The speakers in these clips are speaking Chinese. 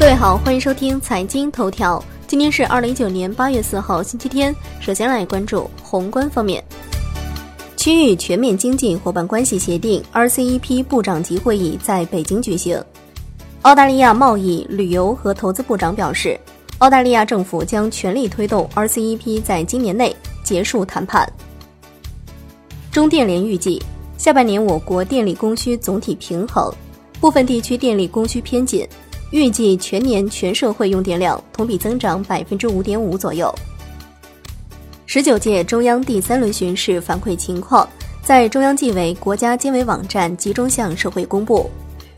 各位好，欢迎收听财经头条。今天是二零一九年八月四号，星期天。首先来关注宏观方面，区域全面经济伙伴关系协定 （RCEP） 部长级会议在北京举行。澳大利亚贸易、旅游和投资部长表示，澳大利亚政府将全力推动 RCEP 在今年内结束谈判。中电联预计，下半年我国电力供需总体平衡，部分地区电力供需偏紧。预计全年全社会用电量同比增长百分之五点五左右。十九届中央第三轮巡视反馈情况在中央纪委国家监委网站集中向社会公布。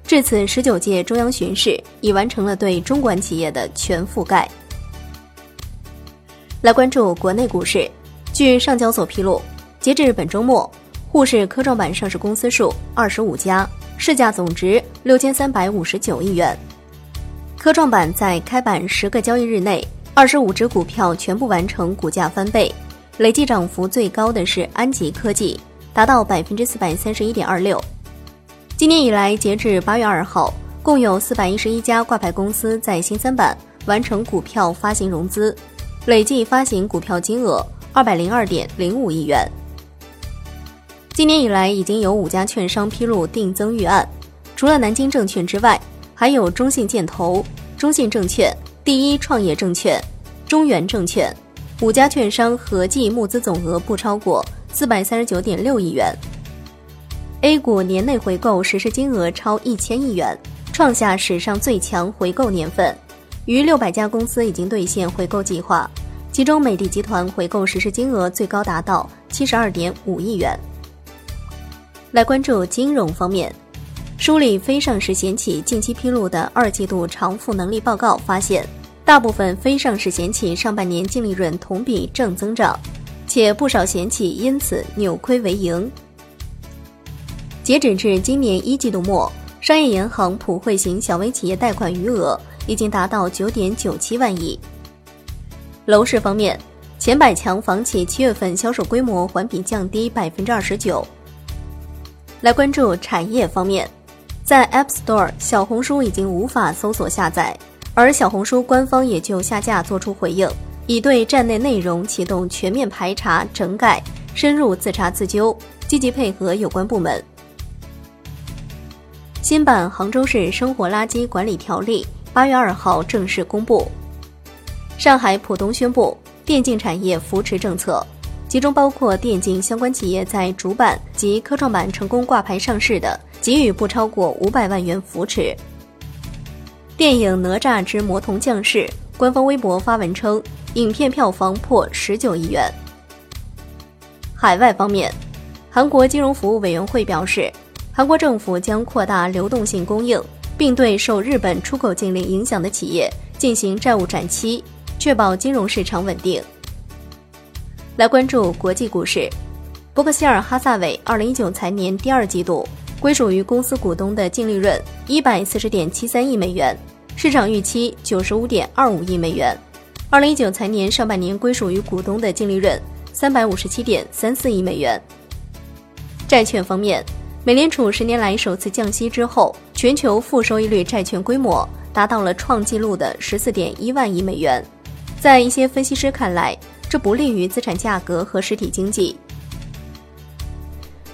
至此，十九届中央巡视已完成了对中管企业的全覆盖。来关注国内股市，据上交所披露，截至本周末，沪市科创板上市公司数二十五家，市价总值六千三百五十九亿元。科创板在开板十个交易日内，二十五只股票全部完成股价翻倍，累计涨幅最高的是安吉科技，达到百分之四百三十一点二六。今年以来，截至八月二号，共有四百一十一家挂牌公司在新三板完成股票发行融资，累计发行股票金额二百零二点零五亿元。今年以来，已经有五家券商披露定增预案，除了南京证券之外。还有中信建投、中信证券、第一创业证券、中原证券五家券商合计募资总额不超过四百三十九点六亿元。A 股年内回购实施金额超一千亿元，创下史上最强回购年份。逾六百家公司已经兑现回购计划，其中美的集团回购实施金额最高达到七十二点五亿元。来关注金融方面。梳理非上市险企近期披露的二季度偿付能力报告发现，大部分非上市险企上半年净利润同比正增长，且不少险企因此扭亏为盈。截止至今年一季度末，商业银行普惠型小微企业贷款余额已经达到九点九七万亿。楼市方面，前百强房企七月份销售规模环比降低百分之二十九。来关注产业方面。在 App Store，小红书已经无法搜索下载，而小红书官方也就下架做出回应，已对站内内容启动全面排查整改，深入自查自纠，积极配合有关部门。新版杭州市生活垃圾管理条例八月二号正式公布。上海浦东宣布电竞产业扶持政策，其中包括电竞相关企业在主板及科创板成功挂牌上市的。给予不超过五百万元扶持。电影《哪吒之魔童降世》官方微博发文称，影片票房破十九亿元。海外方面，韩国金融服务委员会表示，韩国政府将扩大流动性供应，并对受日本出口禁令影响的企业进行债务展期，确保金融市场稳定。来关注国际股市，伯克希尔哈萨韦二零一九财年第二季度。归属于公司股东的净利润一百四十点七三亿美元，市场预期九十五点二五亿美元。二零一九财年上半年归属于股东的净利润三百五十七点三四亿美元。债券方面，美联储十年来首次降息之后，全球负收益率债券规模达到了创纪录的十四点一万亿美元。在一些分析师看来，这不利于资产价格和实体经济。